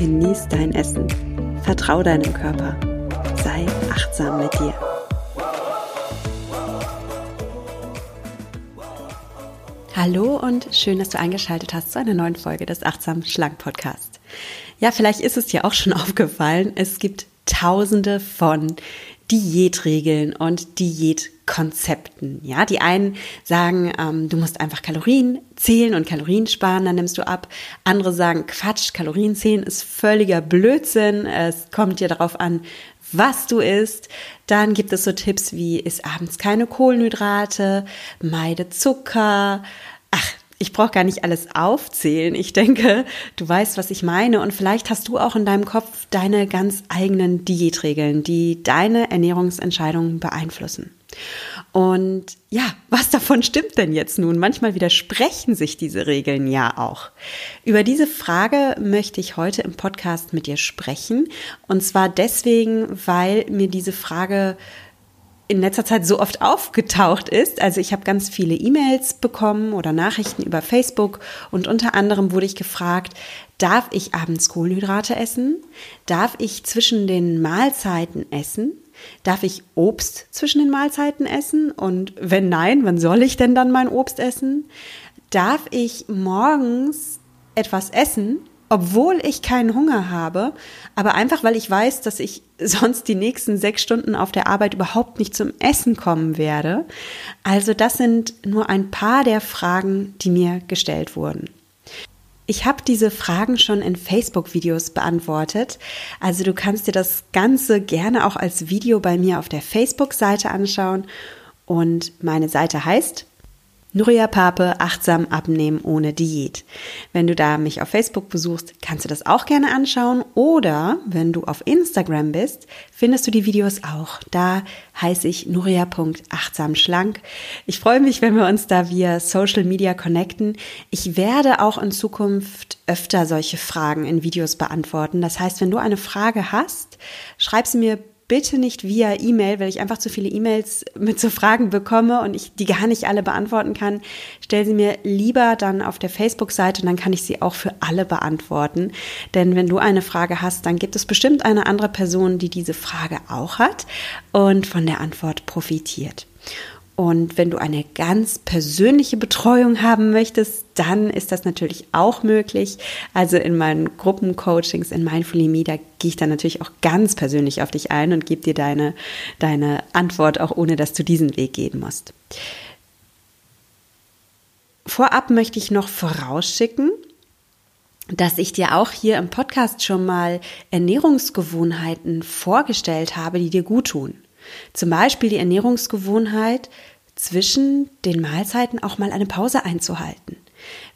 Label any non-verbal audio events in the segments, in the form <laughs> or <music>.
genieß dein Essen, vertrau deinem Körper, sei achtsam mit dir. Hallo und schön, dass du eingeschaltet hast zu einer neuen Folge des Achtsam Schlank Podcast. Ja, vielleicht ist es dir auch schon <laughs> aufgefallen, es gibt tausende von Diätregeln und Diätkonzepten. Ja, die einen sagen, ähm, du musst einfach Kalorien zählen und Kalorien sparen, dann nimmst du ab. Andere sagen, Quatsch, Kalorien zählen ist völliger Blödsinn. Es kommt dir darauf an, was du isst. Dann gibt es so Tipps wie, isst abends keine Kohlenhydrate, meide Zucker. Ach, ich brauche gar nicht alles aufzählen. Ich denke, du weißt, was ich meine. Und vielleicht hast du auch in deinem Kopf deine ganz eigenen Diätregeln, die deine Ernährungsentscheidungen beeinflussen. Und ja, was davon stimmt denn jetzt nun? Manchmal widersprechen sich diese Regeln ja auch. Über diese Frage möchte ich heute im Podcast mit dir sprechen. Und zwar deswegen, weil mir diese Frage in letzter Zeit so oft aufgetaucht ist. Also ich habe ganz viele E-Mails bekommen oder Nachrichten über Facebook und unter anderem wurde ich gefragt, darf ich abends Kohlenhydrate essen? Darf ich zwischen den Mahlzeiten essen? Darf ich Obst zwischen den Mahlzeiten essen? Und wenn nein, wann soll ich denn dann mein Obst essen? Darf ich morgens etwas essen, obwohl ich keinen Hunger habe, aber einfach weil ich weiß, dass ich <laughs> sonst die nächsten sechs Stunden auf der Arbeit überhaupt nicht zum Essen kommen werde. Also das sind nur ein paar der Fragen, die mir gestellt wurden. Ich habe diese Fragen schon in Facebook-Videos beantwortet. Also du kannst dir das Ganze gerne auch als Video bei mir auf der Facebook-Seite anschauen. Und meine Seite heißt Nuria Pape, achtsam abnehmen ohne Diät. Wenn du da mich auf Facebook besuchst, kannst du das auch gerne anschauen. Oder wenn du auf Instagram bist, findest du die Videos auch. Da heiße ich nuria.achtsamschlank. Ich freue mich, wenn wir uns da via Social Media connecten. Ich werde auch in Zukunft öfter solche Fragen in Videos beantworten. Das heißt, wenn du eine Frage hast, schreib sie mir bitte nicht via E-Mail, weil ich einfach zu viele E-Mails mit so Fragen bekomme und ich die gar nicht alle beantworten kann. Stell sie mir lieber dann auf der Facebook-Seite und dann kann ich sie auch für alle beantworten. Denn wenn du eine Frage hast, dann gibt es bestimmt eine andere Person, die diese Frage auch hat und von der Antwort profitiert. Und wenn du eine ganz persönliche Betreuung haben möchtest, dann ist das natürlich auch möglich. Also in meinen Gruppencoachings in Mindfully Me, da gehe ich dann natürlich auch ganz persönlich auf dich ein und gebe dir deine, deine Antwort, auch ohne dass du diesen Weg gehen musst. Vorab möchte ich noch vorausschicken, dass ich dir auch hier im Podcast schon mal Ernährungsgewohnheiten vorgestellt habe, die dir gut tun. Zum Beispiel die Ernährungsgewohnheit, zwischen den Mahlzeiten auch mal eine Pause einzuhalten.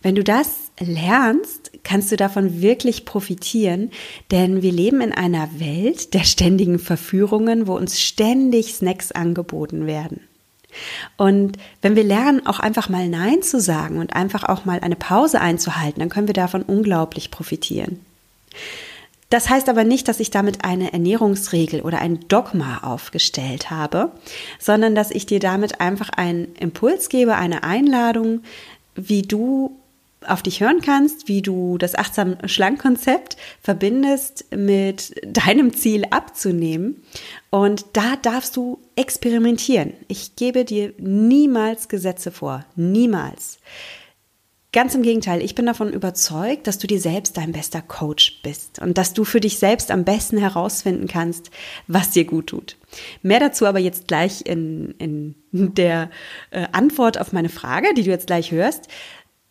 Wenn du das lernst, kannst du davon wirklich profitieren, denn wir leben in einer Welt der ständigen Verführungen, wo uns ständig Snacks angeboten werden. Und wenn wir lernen, auch einfach mal Nein zu sagen und einfach auch mal eine Pause einzuhalten, dann können wir davon unglaublich profitieren. Das heißt aber nicht, dass ich damit eine Ernährungsregel oder ein Dogma aufgestellt habe, sondern dass ich dir damit einfach einen Impuls gebe, eine Einladung, wie du auf dich hören kannst, wie du das achtsam schlank Konzept verbindest mit <laughs> deinem Ziel abzunehmen. Und da darfst du experimentieren. Ich gebe dir niemals Gesetze vor. Niemals. Ganz im Gegenteil, ich bin davon überzeugt, dass du dir selbst dein bester Coach bist und dass du für dich selbst am besten herausfinden kannst, was dir gut tut. Mehr dazu aber jetzt gleich in, in <laughs> der äh, Antwort auf meine Frage, die du jetzt gleich hörst.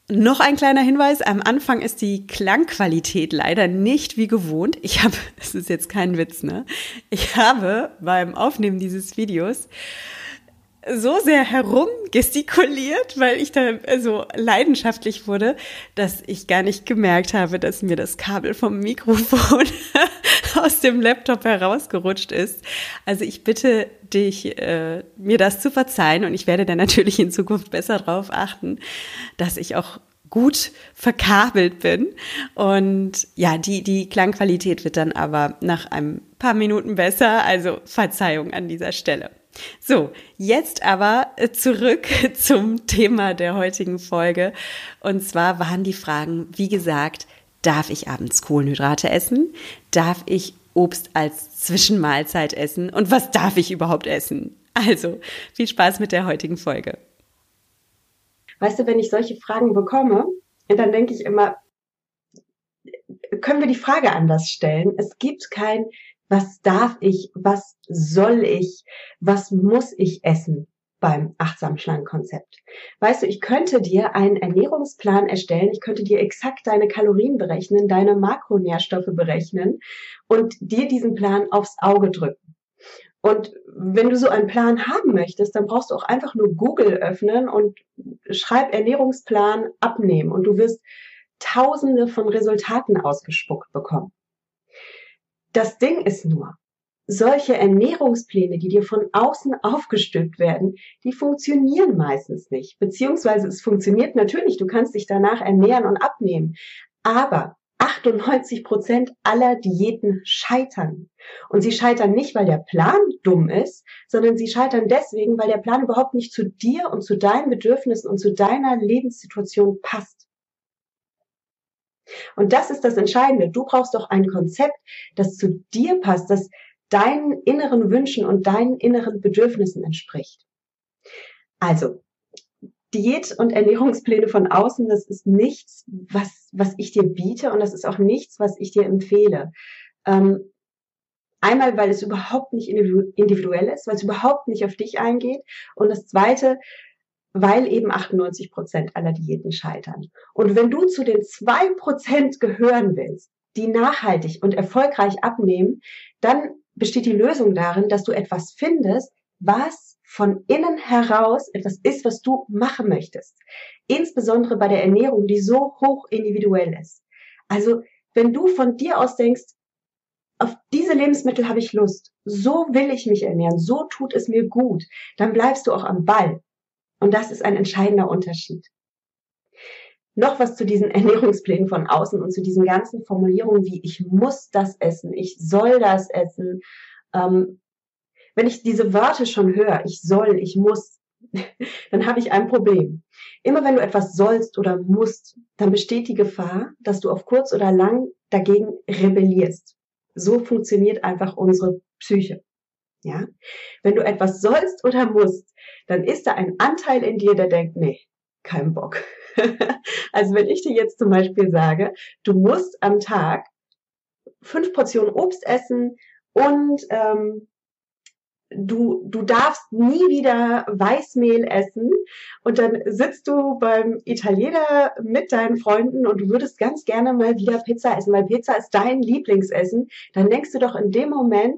Noch ein kleiner Hinweis, am Anfang ist die Klangqualität leider nicht wie gewohnt. Ich habe, <laughs> es ist jetzt kein Witz, ne? Ich habe beim Aufnehmen dieses Videos so sehr herumgestikuliert, weil ich da so leidenschaftlich wurde, dass ich gar nicht gemerkt habe, dass mir das Kabel vom Mikrofon <laughs> aus dem Laptop herausgerutscht ist. Also ich bitte dich, äh, mir das zu verzeihen und ich werde dann natürlich in Zukunft besser darauf achten, dass ich auch gut verkabelt bin. Und ja, die, die Klangqualität wird dann aber nach ein paar Minuten besser. Also Verzeihung an dieser Stelle. So, jetzt aber zurück <laughs> zum Thema der heutigen Folge. Und zwar waren die Fragen, wie gesagt, darf ich abends Kohlenhydrate essen? Darf ich Obst als Zwischenmahlzeit essen? Und was darf ich überhaupt essen? Also, viel Spaß mit der heutigen Folge. Weißt du, wenn ich solche Fragen bekomme, dann denke ich immer, können wir die Frage anders stellen? Es gibt kein was darf ich, was soll ich, was muss ich essen beim achtsam schlank Konzept. Weißt du, ich könnte dir einen Ernährungsplan erstellen, ich könnte dir exakt deine Kalorien berechnen, deine Makronährstoffe berechnen und dir diesen Plan aufs Auge drücken. Und wenn du so einen Plan haben möchtest, dann brauchst du auch einfach nur Google öffnen und schreib Ernährungsplan abnehmen und du wirst tausende von Resultaten ausgespuckt bekommen. Das Ding ist nur, solche Ernährungspläne, die dir von außen aufgestülpt werden, die funktionieren meistens nicht. Beziehungsweise es funktioniert natürlich, du kannst dich danach ernähren und abnehmen. Aber 98 Prozent aller Diäten scheitern. Und sie scheitern nicht, weil der Plan dumm ist, sondern sie scheitern deswegen, weil der Plan überhaupt nicht zu dir und zu deinen Bedürfnissen und zu deiner Lebenssituation passt. Und das ist das Entscheidende. Du brauchst doch ein Konzept, das zu dir passt, das deinen inneren Wünschen und deinen inneren Bedürfnissen entspricht. Also, Diät- und Ernährungspläne von außen, das ist nichts, was, was ich dir biete und das ist auch nichts, was ich dir empfehle. Ähm, einmal, weil es überhaupt nicht individuell ist, weil es überhaupt nicht auf dich eingeht. Und das Zweite, weil eben 98 Prozent aller Diäten scheitern. Und wenn du zu den zwei Prozent gehören willst, die nachhaltig und erfolgreich abnehmen, dann besteht die Lösung darin, dass du etwas findest, was von innen heraus etwas ist, was du machen möchtest. Insbesondere bei der Ernährung, die so hoch individuell ist. Also, wenn du von dir aus denkst, auf diese Lebensmittel habe ich Lust, so will ich mich ernähren, so tut es mir gut, dann bleibst du auch am Ball. Und das ist ein entscheidender Unterschied. Noch was zu diesen <laughs> Ernährungsplänen von außen und zu diesen ganzen Formulierungen wie ich muss das essen, ich soll das essen. Ähm, wenn ich diese Wörter schon höre, ich soll, ich muss, <laughs> dann habe ich ein Problem. Immer wenn du etwas sollst oder musst, dann besteht die Gefahr, dass du auf kurz oder lang dagegen rebellierst. So funktioniert einfach unsere Psyche. Ja? Wenn du etwas sollst oder musst, dann ist da ein Anteil in dir, der denkt, nee, kein Bock. <laughs> also wenn ich dir jetzt zum Beispiel sage, du musst am Tag fünf Portionen Obst essen und ähm, du, du darfst nie wieder Weißmehl essen und dann sitzt du beim Italiener mit deinen Freunden und du würdest ganz gerne mal wieder Pizza essen, weil Pizza ist dein Lieblingsessen, dann denkst du doch in dem Moment,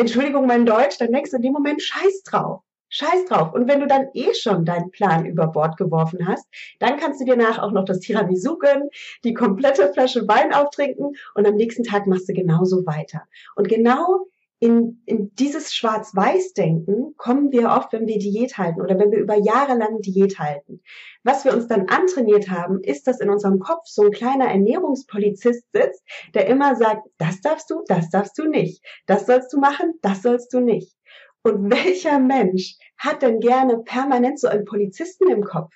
Entschuldigung mein Deutsch, dann denkst du in dem Moment Scheiß drauf. Scheiß drauf. Und wenn du dann eh schon deinen Plan über Bord geworfen hast, dann kannst du dir nach auch noch das Tiramisu gönnen, die komplette Flasche Wein auftrinken und am nächsten Tag machst du genauso weiter. Und genau in, in dieses Schwarz-Weiß-Denken kommen wir oft, wenn wir Diät halten oder wenn wir über Jahre lang Diät halten. Was wir uns dann antrainiert haben, ist, dass in unserem Kopf so ein kleiner Ernährungspolizist sitzt, der immer sagt, das darfst du, das darfst du nicht, das sollst du machen, das sollst du nicht. Und <laughs> welcher Mensch hat denn gerne permanent so einen Polizisten im Kopf?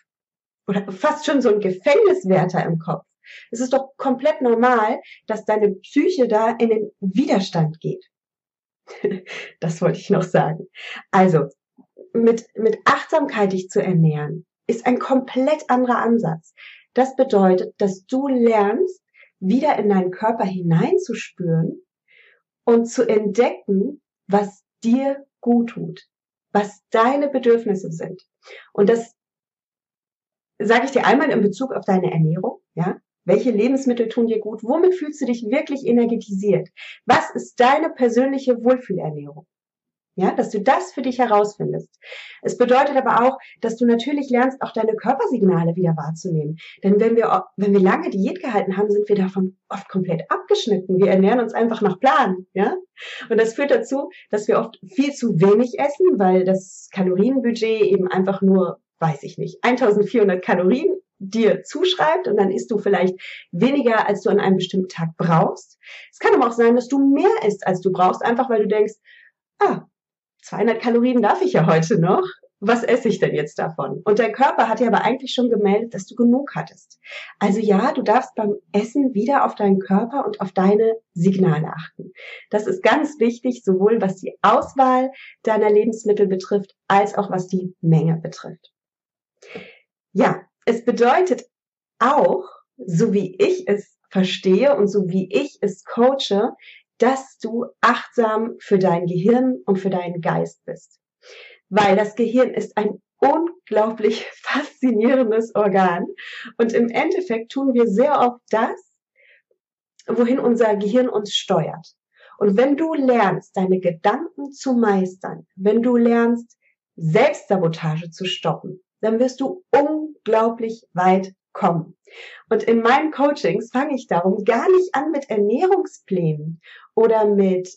Oder fast schon so einen Gefängniswärter im Kopf? Es ist doch komplett normal, dass deine Psyche da in den Widerstand geht. <laughs> das wollte ich noch sagen. Also, mit, mit Achtsamkeit dich zu ernähren, ist ein komplett anderer Ansatz. Das bedeutet, dass du lernst, wieder in deinen Körper hineinzuspüren und zu entdecken, was dir gut tut, was deine Bedürfnisse sind. Und das sage ich dir einmal in Bezug auf deine Ernährung, ja. Welche Lebensmittel tun dir gut? Womit fühlst du dich wirklich energetisiert? Was ist deine persönliche Wohlfühlernährung? Ja, dass du das für dich herausfindest. Es bedeutet aber auch, dass du natürlich lernst, auch deine Körpersignale wieder wahrzunehmen. Denn wenn wir, wenn wir lange Diät gehalten haben, sind wir davon oft komplett abgeschnitten. Wir ernähren uns einfach nach Plan, ja. Und das führt dazu, dass wir oft viel zu wenig essen, weil das Kalorienbudget eben einfach nur, weiß ich nicht, 1400 Kalorien dir zuschreibt und dann isst du vielleicht weniger, als du an einem bestimmten Tag brauchst. Es kann aber auch sein, dass du mehr isst, als du brauchst, einfach weil du denkst, ah, 200 Kalorien darf ich ja heute noch. Was esse ich denn jetzt davon? Und dein Körper hat dir aber eigentlich schon gemeldet, dass du genug hattest. Also ja, du darfst beim Essen wieder auf deinen Körper und auf deine Signale achten. Das ist ganz wichtig, sowohl was die Auswahl deiner Lebensmittel betrifft, als auch was die Menge betrifft. Ja, es bedeutet auch, so wie ich es verstehe und so wie ich es coache, dass du achtsam für dein Gehirn und für deinen Geist bist. Weil das Gehirn ist ein unglaublich <laughs> faszinierendes Organ. Und im Endeffekt tun wir sehr oft das, wohin unser Gehirn uns steuert. Und wenn du lernst, deine Gedanken zu meistern, wenn du lernst, Selbstsabotage zu stoppen, dann wirst du unglaublich weit kommen. Und in meinen Coachings fange ich darum gar nicht an mit Ernährungsplänen oder mit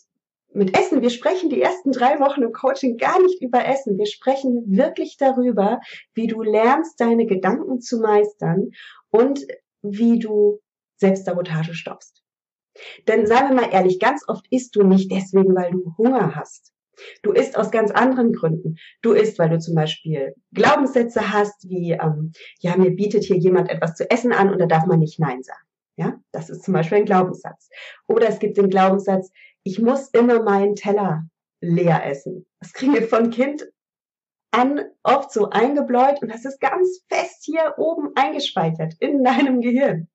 mit Essen. Wir sprechen die ersten drei Wochen im Coaching gar nicht über Essen. Wir sprechen wirklich darüber, wie du lernst, deine Gedanken zu meistern und wie du Selbstsabotage stoppst. Denn seien wir mal ehrlich, ganz oft isst du nicht deswegen, weil du Hunger hast. Du isst aus ganz anderen Gründen. Du isst, weil du zum Beispiel Glaubenssätze hast, wie, ähm, ja, mir bietet hier jemand etwas zu essen an und da darf man nicht Nein sagen. Ja, das ist zum Beispiel ein Glaubenssatz. Oder es gibt den Glaubenssatz, ich muss immer meinen Teller leer essen. Das kriegen wir von Kind an oft so eingebläut und das ist ganz fest hier oben eingespeichert in deinem Gehirn.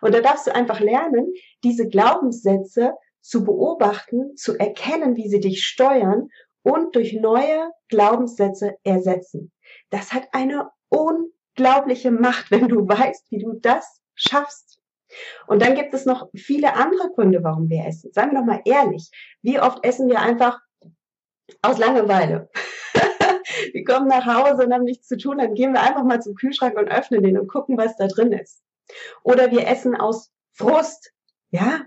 Und da darfst du einfach lernen, diese Glaubenssätze zu beobachten, zu erkennen, wie sie dich steuern und durch neue Glaubenssätze ersetzen. Das hat eine unglaubliche Macht, wenn du weißt, wie du das schaffst. Und dann gibt es noch viele andere Gründe, warum wir essen. Seien wir doch mal ehrlich. Wie oft essen wir einfach aus Langeweile? <laughs> wir kommen nach Hause und haben nichts zu tun, dann gehen wir einfach mal zum Kühlschrank und öffnen den und gucken, was da drin ist. Oder wir essen aus Frust. Ja,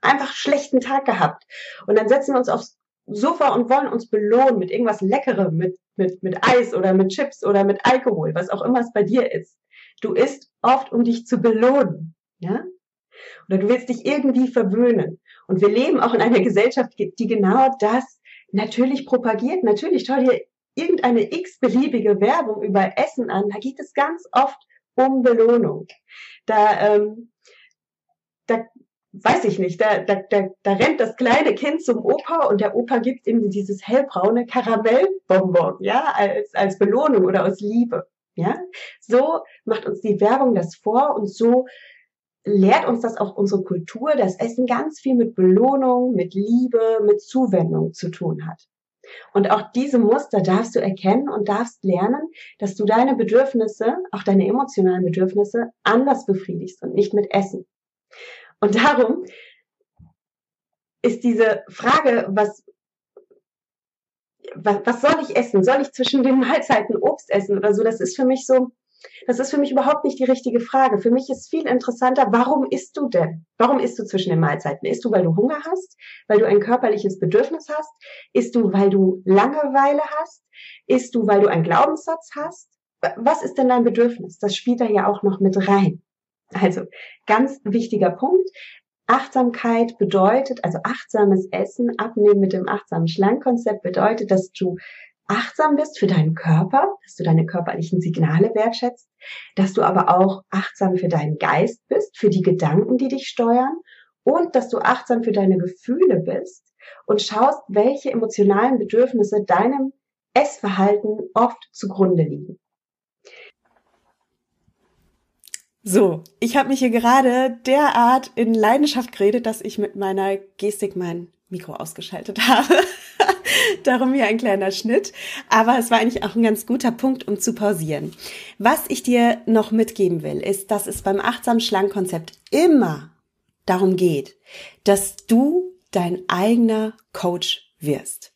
einfach schlechten Tag gehabt. Und dann setzen wir uns aufs Sofa und wollen uns belohnen mit irgendwas Leckerem, mit, mit, mit Eis oder mit Chips oder mit Alkohol, was auch immer es bei dir ist. Du isst oft, um dich zu belohnen, ja? Oder du willst dich irgendwie verwöhnen. Und wir leben auch in einer Gesellschaft, die genau das natürlich propagiert. Natürlich schau dir irgendeine x-beliebige Werbung über Essen an. Da geht es ganz oft um Belohnung. Da, ähm, weiß ich nicht, da, da, da, da rennt das kleine Kind zum Opa und der Opa gibt ihm dieses hellbraune Karamellbonbon, ja, als, als Belohnung oder aus Liebe, ja. So macht uns die Werbung das vor und so lehrt uns das auch unsere Kultur, dass Essen ganz viel mit Belohnung, mit Liebe, mit Zuwendung zu tun hat. Und auch diese Muster darfst du erkennen und darfst lernen, dass du deine Bedürfnisse, auch deine emotionalen Bedürfnisse, anders befriedigst und nicht mit Essen. Und darum ist diese Frage, was, was, was soll ich essen? Soll ich zwischen den Mahlzeiten Obst essen oder so? Das ist für mich so, das ist für mich überhaupt nicht die richtige Frage. Für mich ist viel interessanter, warum isst du denn? Warum isst du zwischen den Mahlzeiten? Isst du, weil du Hunger hast? Weil du ein körperliches Bedürfnis hast? Isst du, weil du Langeweile hast? Isst du, weil du einen Glaubenssatz hast? Was ist denn dein Bedürfnis? Das spielt da ja auch noch mit rein. Also ganz wichtiger Punkt. Achtsamkeit bedeutet, also achtsames Essen, abnehmen mit dem achtsamen Schlankkonzept bedeutet, dass du achtsam bist für deinen Körper, dass du deine körperlichen Signale wertschätzt, dass du aber auch achtsam für deinen Geist bist, für die Gedanken, die dich steuern und dass du achtsam für deine Gefühle bist und schaust, welche emotionalen Bedürfnisse deinem Essverhalten oft zugrunde liegen. So, ich habe mich hier gerade derart in Leidenschaft geredet, dass ich mit meiner Gestik mein Mikro ausgeschaltet <laughs> habe. Darum hier ein kleiner Schnitt. Aber es war eigentlich auch ein ganz guter Punkt, um zu pausieren. Was ich dir noch mitgeben will, ist, dass es beim achtsamen Schlangenkonzept immer darum geht, dass du dein eigener Coach wirst.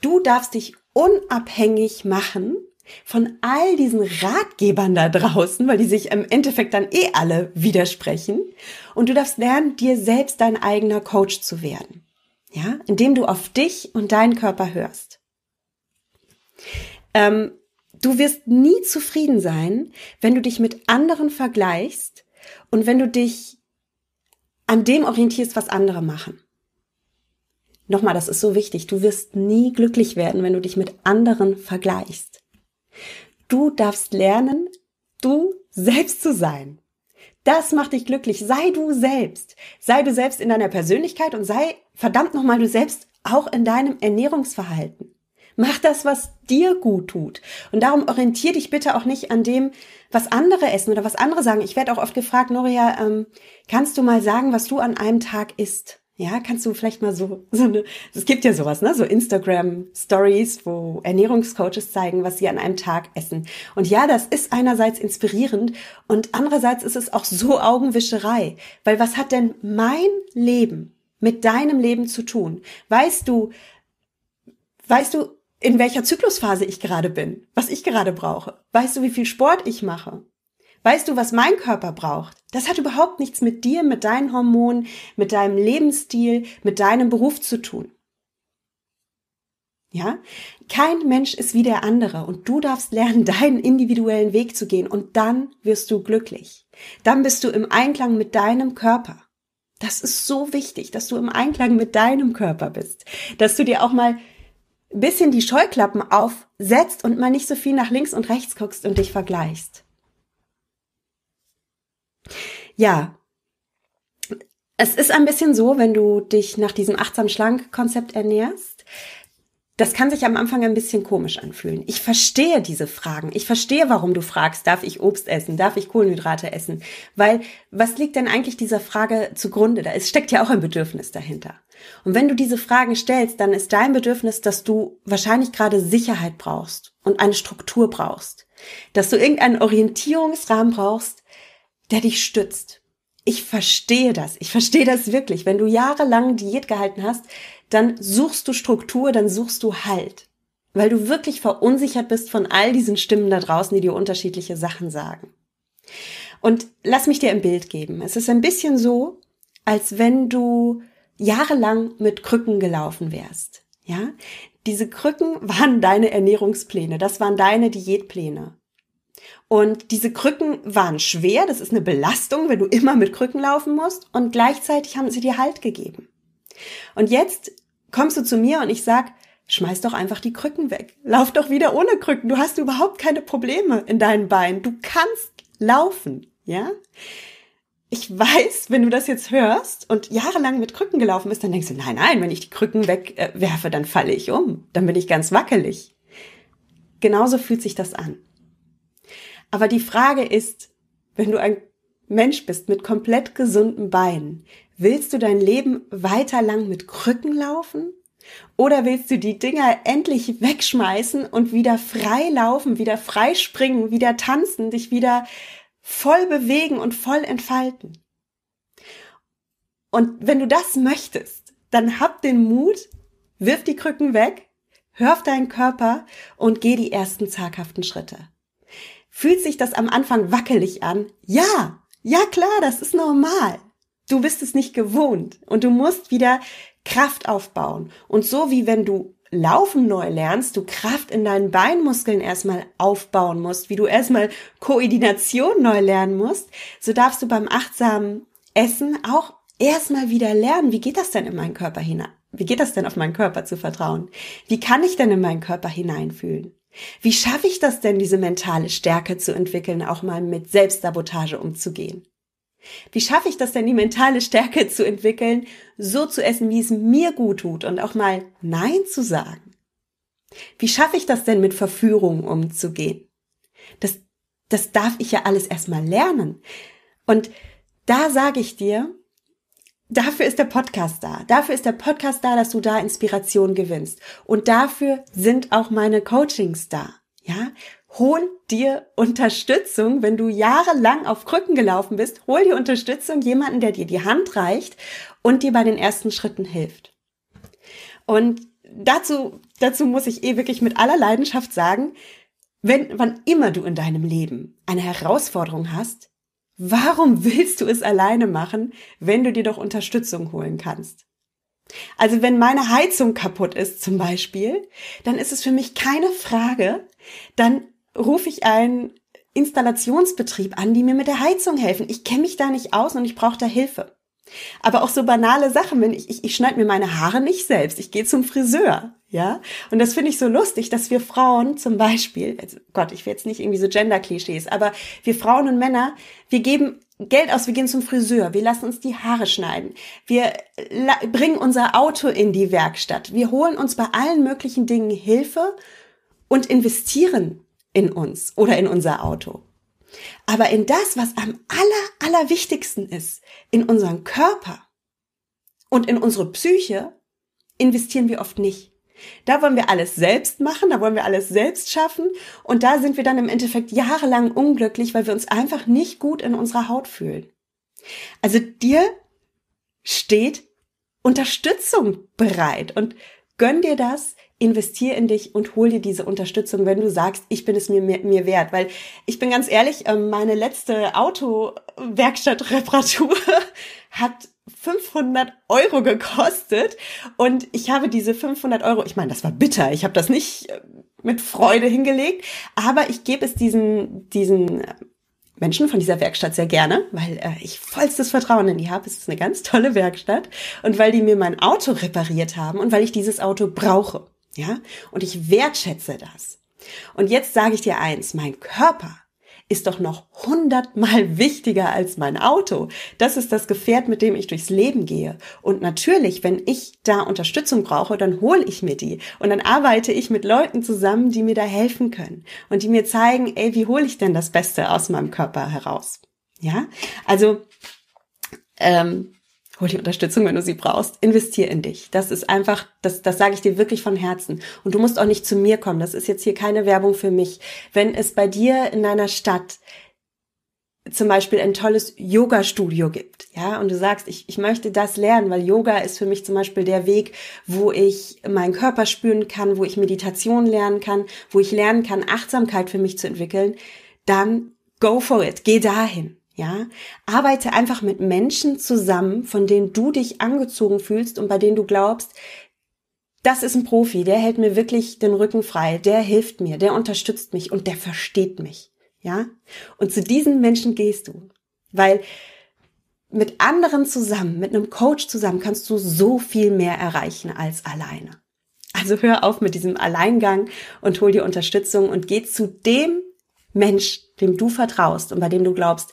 Du darfst dich unabhängig machen von all diesen Ratgebern da draußen, weil die sich im Endeffekt dann eh alle widersprechen. Und du darfst lernen, dir selbst dein eigener Coach zu werden. Ja, indem du auf dich und deinen Körper hörst. Ähm, du wirst nie zufrieden sein, wenn du dich mit anderen vergleichst und wenn du dich an dem orientierst, was andere machen. Nochmal, das ist so wichtig. Du wirst nie glücklich werden, wenn du dich mit anderen vergleichst. Du darfst lernen, du selbst zu sein. Das macht dich glücklich. Sei du selbst. Sei du selbst in deiner Persönlichkeit und sei verdammt nochmal du selbst auch in deinem Ernährungsverhalten. Mach das, was dir gut tut. Und darum orientier dich bitte auch nicht an dem, was andere essen oder was andere sagen. Ich werde auch oft gefragt, Noria, ähm, kannst du mal sagen, was du an einem Tag isst? Ja, kannst du vielleicht mal so, so eine, es gibt ja sowas, ne, so Instagram Stories, wo Ernährungscoaches zeigen, was sie an einem Tag essen. Und ja, das ist einerseits inspirierend und andererseits ist es auch so Augenwischerei. Weil was hat denn mein Leben mit deinem Leben zu tun? Weißt du, weißt du, in welcher Zyklusphase ich gerade bin, was ich gerade brauche? Weißt du, wie viel Sport ich mache? Weißt du, was mein Körper braucht? Das hat überhaupt nichts mit dir, mit deinen Hormonen, mit deinem Lebensstil, mit deinem Beruf zu tun. Ja? Kein Mensch ist wie der andere und du darfst lernen, <laughs> deinen individuellen Weg zu gehen und dann wirst du glücklich. Dann bist du im Einklang mit deinem Körper. Das ist so wichtig, dass du im Einklang mit deinem Körper bist, dass du dir auch mal ein bisschen die Scheuklappen aufsetzt und mal nicht so viel nach links und rechts guckst und dich vergleichst. Ja, es ist ein bisschen so, wenn du dich nach diesem achtsam schlank Konzept ernährst. Das kann sich am Anfang ein bisschen komisch anfühlen. Ich verstehe diese Fragen. Ich verstehe, warum du fragst, darf ich Obst essen? Darf ich Kohlenhydrate essen? Weil, was liegt denn eigentlich dieser Frage zugrunde? Da steckt ja auch ein Bedürfnis dahinter. Und wenn du diese Fragen stellst, dann ist dein Bedürfnis, dass du wahrscheinlich gerade Sicherheit brauchst und eine Struktur brauchst. Dass du irgendeinen Orientierungsrahmen brauchst, der dich stützt. Ich verstehe das. Ich verstehe das wirklich. Wenn du jahrelang Diät gehalten hast, dann suchst du Struktur, dann suchst du Halt. Weil du wirklich verunsichert bist von all diesen Stimmen da draußen, die dir unterschiedliche Sachen sagen. Und lass mich dir ein Bild geben. Es ist ein bisschen so, als wenn du jahrelang mit Krücken gelaufen wärst. Ja? Diese Krücken <laughs> waren deine Ernährungspläne. Das waren deine Diätpläne. Und diese Krücken waren schwer, das ist eine Belastung, wenn du immer mit Krücken laufen musst. Und gleichzeitig haben sie dir Halt gegeben. Und jetzt kommst du zu mir und ich sag, schmeiß doch einfach die Krücken weg. Lauf doch wieder ohne Krücken. Du hast überhaupt keine Probleme in deinen Beinen. Du kannst laufen, ja? Ich weiß, wenn du das jetzt hörst und jahrelang mit Krücken gelaufen bist, dann denkst du, nein, nein, wenn ich die Krücken wegwerfe, dann falle ich um. Dann bin ich ganz wackelig. Genauso fühlt sich das an. Aber die Frage ist, wenn du ein Mensch bist mit komplett gesunden Beinen, willst du dein Leben weiter lang mit Krücken laufen? Oder willst du die Dinger endlich wegschmeißen und wieder frei laufen, wieder frei springen, wieder tanzen, dich wieder voll bewegen und voll entfalten? Und wenn du das möchtest, dann hab den Mut, wirf die Krücken weg, hör auf deinen Körper und geh die ersten zaghaften Schritte. Fühlt sich das am Anfang wackelig an? Ja, ja klar, das ist normal. Du bist es nicht gewohnt und du musst wieder Kraft aufbauen. Und so wie wenn du Laufen neu lernst, du Kraft in deinen Beinmuskeln erstmal aufbauen musst, wie du erstmal Koordination neu lernen musst, so darfst du beim achtsamen Essen auch erstmal wieder lernen, wie geht das denn in meinen Körper hinein? Wie geht das denn auf meinen Körper zu vertrauen? Wie kann ich denn in meinen Körper hineinfühlen? Wie schaffe ich das denn, diese mentale Stärke zu entwickeln, auch mal mit Selbstsabotage umzugehen? Wie schaffe ich das denn, die mentale Stärke <laughs> zu entwickeln, so zu essen, wie es mir gut tut und auch mal Nein zu sagen? Wie schaffe ich das denn, mit Verführungen umzugehen? Das, das darf ich ja alles erstmal lernen. Und da sage ich dir, Dafür ist der Podcast da. Dafür ist der Podcast da, dass du da Inspiration gewinnst. Und dafür sind auch meine Coachings da. Ja, hol dir Unterstützung, wenn du jahrelang auf Krücken gelaufen bist. Hol dir Unterstützung, jemanden, der dir die Hand reicht und dir bei den ersten Schritten hilft. Und dazu, dazu muss ich eh wirklich mit aller Leidenschaft sagen, wenn, wann immer du in deinem Leben eine Herausforderung hast, warum willst du es alleine machen, wenn du dir doch Unterstützung holen kannst? Also wenn meine Heizung kaputt ist zum Beispiel, dann ist es für mich keine Frage, dann rufe ich einen Installationsbetrieb an, die mir mit der Heizung helfen. Ich kenne mich da nicht aus und ich brauche da Hilfe. Aber auch so banale Sachen, wenn ich, ich, ich schneide mir meine Haare nicht selbst, ich gehe zum Friseur, ja. Und das finde ich so lustig, dass wir Frauen zum Beispiel, also Gott, ich will jetzt nicht irgendwie so Gender-Klischees, aber wir Frauen und Männer, wir geben Geld aus, wir gehen zum Friseur, wir lassen uns die Haare schneiden, wir bringen unser Auto in die Werkstatt, wir holen uns bei allen möglichen Dingen Hilfe und investieren in uns oder in unser Auto. Aber in das, was am aller, aller wichtigsten ist, in unseren Körper und in unsere Psyche, investieren wir oft nicht. Da wollen wir alles selbst machen, da wollen wir alles selbst schaffen und da sind wir dann im Endeffekt jahrelang unglücklich, weil wir uns einfach nicht gut in unserer Haut fühlen. Also dir steht Unterstützung bereit und gönn dir das, investier in dich und hol dir diese Unterstützung, wenn du sagst, ich bin es mir, mir, mir wert. Weil ich bin ganz ehrlich, ähm, meine letzte Autowerkstattreparatur <laughs> hat 500 Euro gekostet und ich habe diese 500 Euro, ich meine, das war bitter, ich habe das nicht äh, mit Freude hingelegt, aber ich gebe es diesen, diesen Menschen von dieser Werkstatt sehr gerne, weil äh, ich vollstes Vertrauen in die habe. Es ist eine ganz tolle Werkstatt und weil die mir mein Auto repariert haben und weil ich dieses Auto brauche. Ja, und ich wertschätze das. Und jetzt sage ich dir eins, mein Körper ist doch noch hundertmal <laughs> wichtiger als mein Auto. Das ist das Gefährt, mit dem ich durchs Leben gehe. Und natürlich, wenn ich da Unterstützung brauche, dann hole ich mir die. Und dann arbeite ich mit Leuten zusammen, die mir da helfen können. Und die mir zeigen, ey, wie hole ich denn das Beste aus meinem Körper heraus? Ja, also ähm, hol die Unterstützung, wenn du sie brauchst. Investier in dich. Das ist einfach, das, das sage ich dir wirklich von Herzen. Und du musst auch nicht zu mir kommen. Das ist jetzt hier keine Werbung für mich. Wenn es bei dir in deiner Stadt zum Beispiel ein tolles Yoga-Studio gibt, ja, und du sagst, ich, ich möchte das lernen, weil Yoga ist für mich zum Beispiel der Weg, wo ich meinen Körper spüren kann, wo ich Meditation lernen kann, wo ich lernen kann, Achtsamkeit für mich zu entwickeln, dann go for it, geh dahin. Ja, arbeite einfach mit Menschen zusammen, von denen du dich angezogen fühlst und bei denen du glaubst, das ist ein Profi, der hält mir wirklich den Rücken frei, der hilft mir, der unterstützt mich und der versteht mich. Ja? Und zu diesen Menschen gehst du, weil mit anderen zusammen, mit einem Coach zusammen kannst du so viel mehr erreichen als alleine. Also hör auf mit diesem Alleingang und hol dir Unterstützung und geh zu dem Mensch, dem du vertraust und bei dem du glaubst,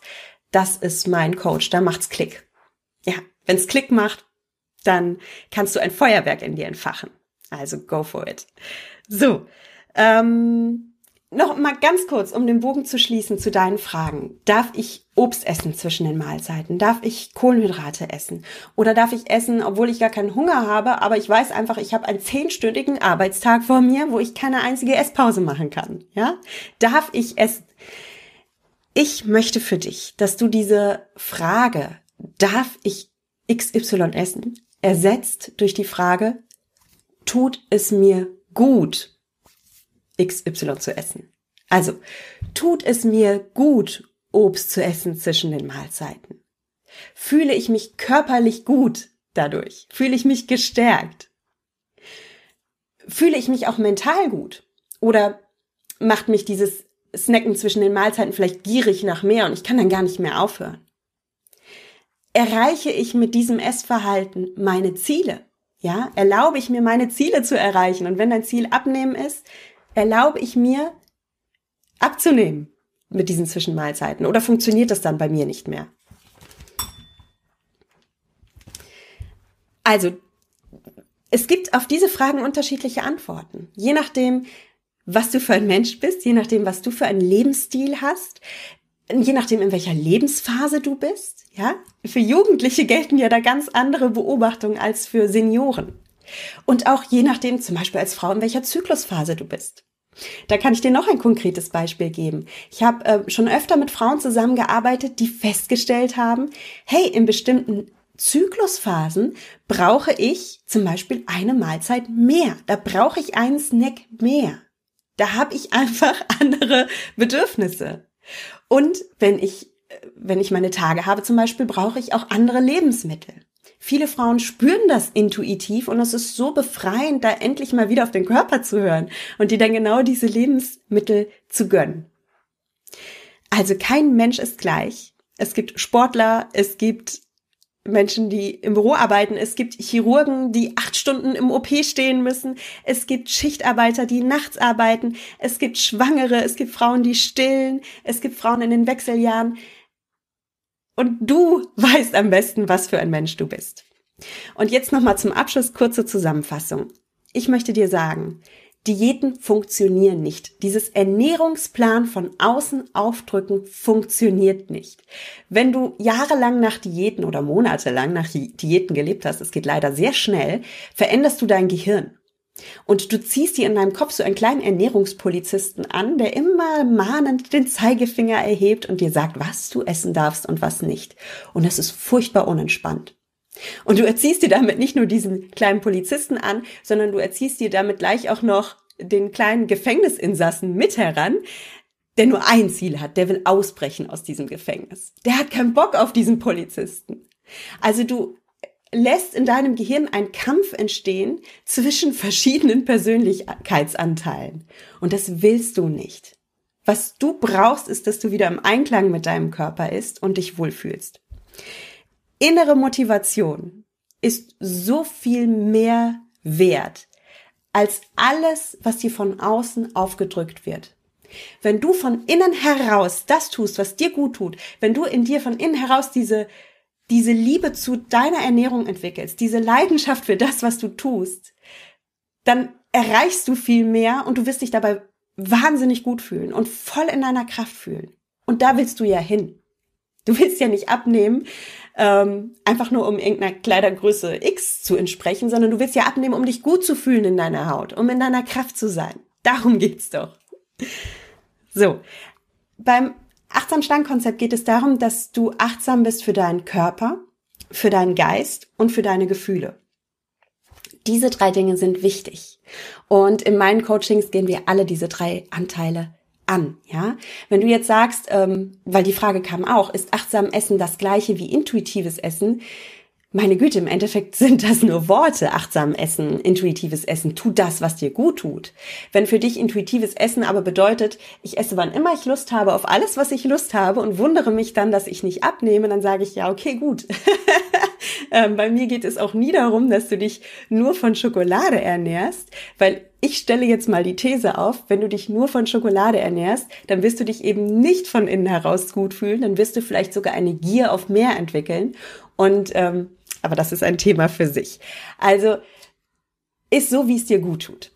das ist mein Coach, da macht's Klick. Ja, wenn's Klick macht, dann kannst du ein Feuerwerk in dir entfachen. Also go for it. So, ähm, noch mal ganz kurz, um den Bogen zu schließen zu deinen Fragen. Darf ich Obst essen zwischen den Mahlzeiten? Darf ich Kohlenhydrate essen? Oder darf ich essen, obwohl ich gar keinen Hunger habe, aber ich weiß einfach, ich habe einen zehnstündigen Arbeitstag vor mir, wo ich keine einzige Esspause machen kann? Ja? Darf ich essen? Ich möchte für dich, dass du diese Frage, darf ich XY essen, ersetzt durch die Frage, tut es mir gut, XY zu essen? Also, tut es mir gut, Obst zu essen zwischen den Mahlzeiten? Fühle ich mich körperlich gut dadurch? Fühle ich mich gestärkt? Fühle ich mich auch mental gut? Oder macht mich dieses Snacken zwischen den Mahlzeiten vielleicht gierig nach mehr und ich kann dann gar nicht mehr aufhören. Erreiche ich mit diesem Essverhalten meine Ziele? Ja, erlaube ich mir meine Ziele zu erreichen? Und wenn dein Ziel abnehmen ist, erlaube ich mir abzunehmen mit diesen Zwischenmahlzeiten? Oder funktioniert das dann bei mir nicht mehr? Also, es gibt auf diese Fragen unterschiedliche Antworten. Je nachdem, was du für ein Mensch bist, je nachdem, was du für einen Lebensstil hast, je nachdem, in welcher Lebensphase du bist, ja. Für Jugendliche gelten ja da ganz andere Beobachtungen als für Senioren. Und auch je nachdem, zum Beispiel als Frau, in welcher Zyklusphase du bist. Da kann ich dir noch ein konkretes Beispiel geben. Ich habe äh, schon öfter mit Frauen zusammengearbeitet, die festgestellt haben, hey, in bestimmten Zyklusphasen brauche ich zum Beispiel eine Mahlzeit mehr. Da brauche ich einen Snack mehr. Da habe ich einfach <laughs> andere Bedürfnisse. Und wenn ich, wenn ich meine Tage habe zum Beispiel, brauche ich auch andere Lebensmittel. Viele Frauen spüren das intuitiv und es ist so befreiend, da endlich mal wieder auf den Körper zu hören und die dann genau diese Lebensmittel zu gönnen. Also kein Mensch ist gleich. Es gibt Sportler, es gibt Menschen, die im Büro arbeiten. Es gibt Chirurgen, die acht Stunden im OP stehen müssen. Es gibt Schichtarbeiter, die nachts arbeiten. Es gibt Schwangere. Es gibt Frauen, die stillen. Es gibt Frauen in den Wechseljahren. Und du <laughs> weißt am besten, was für ein Mensch du bist. Und jetzt nochmal zum Abschluss kurze Zusammenfassung. Ich möchte dir sagen, Diäten funktionieren nicht. Dieses Ernährungsplan von außen aufdrücken funktioniert nicht. Wenn du jahrelang nach Diäten oder monatelang nach Diäten gelebt hast, es geht leider sehr schnell, veränderst du dein Gehirn. Und du ziehst dir in deinem Kopf so einen kleinen Ernährungspolizisten an, der immer mahnend den Zeigefinger erhebt und dir sagt, was du essen darfst und was nicht. Und das ist furchtbar unentspannt. Und du erziehst dir damit nicht nur diesen kleinen Polizisten an, sondern du erziehst dir damit gleich auch noch den kleinen Gefängnisinsassen mit heran, der nur ein Ziel hat, der will ausbrechen aus diesem Gefängnis. Der hat keinen Bock auf diesen Polizisten. Also du lässt in deinem Gehirn ein Kampf entstehen zwischen verschiedenen Persönlichkeitsanteilen. Und das willst du nicht. Was du brauchst, ist, dass du wieder im Einklang mit deinem Körper ist und dich wohlfühlst. Innere Motivation ist so viel mehr wert als alles, was dir von außen aufgedrückt wird. Wenn du von innen heraus das tust, was dir gut tut, wenn du in dir von innen heraus diese diese Liebe zu deiner Ernährung entwickelst, diese Leidenschaft für das, was du tust, dann erreichst du viel mehr und du wirst dich dabei wahnsinnig gut fühlen und voll in deiner Kraft fühlen. Und da willst du ja hin. Du willst ja nicht abnehmen, ähm, einfach nur um irgendeiner Kleidergröße X zu entsprechen, sondern du willst ja abnehmen, um dich gut zu fühlen in deiner Haut, um in deiner Kraft zu sein. Darum geht's doch. So. Beim achtsam Schlangenkonzept geht es darum, dass du achtsam bist für deinen Körper, für deinen Geist und für deine Gefühle. Diese drei Dinge sind wichtig. Und in meinen Coachings gehen wir alle diese drei Anteile an, ja. Wenn du jetzt sagst, ähm, weil die Frage kam auch, ist achtsam Essen das gleiche wie intuitives Essen? Meine Güte, im Endeffekt sind das nur Worte. Achtsam essen, intuitives Essen, tu das, was dir gut tut. Wenn für dich intuitives Essen aber bedeutet, ich esse wann immer ich Lust habe auf alles, was ich Lust habe und wundere mich dann, dass ich nicht abnehme, dann sage ich ja, okay, gut. <laughs> ähm, bei mir geht es auch nie darum, dass du dich nur von Schokolade ernährst, weil ich stelle jetzt mal die These auf, wenn du dich nur von Schokolade ernährst, dann wirst du dich eben nicht von innen heraus gut fühlen, dann wirst du vielleicht sogar eine Gier auf mehr entwickeln. Und ähm, aber das ist ein Thema für sich. Also ist so, wie es dir gut tut.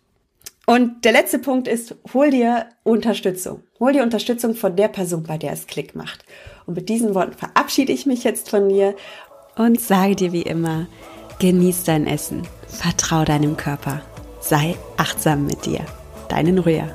Und der letzte Punkt ist, hol dir Unterstützung. Hol dir Unterstützung von der Person, bei der es Klick macht. Und mit diesen Worten verabschiede ich mich jetzt von dir und sage dir wie immer, genieß dein Essen, vertrau deinem Körper, sei achtsam mit dir. Deinen Rühr.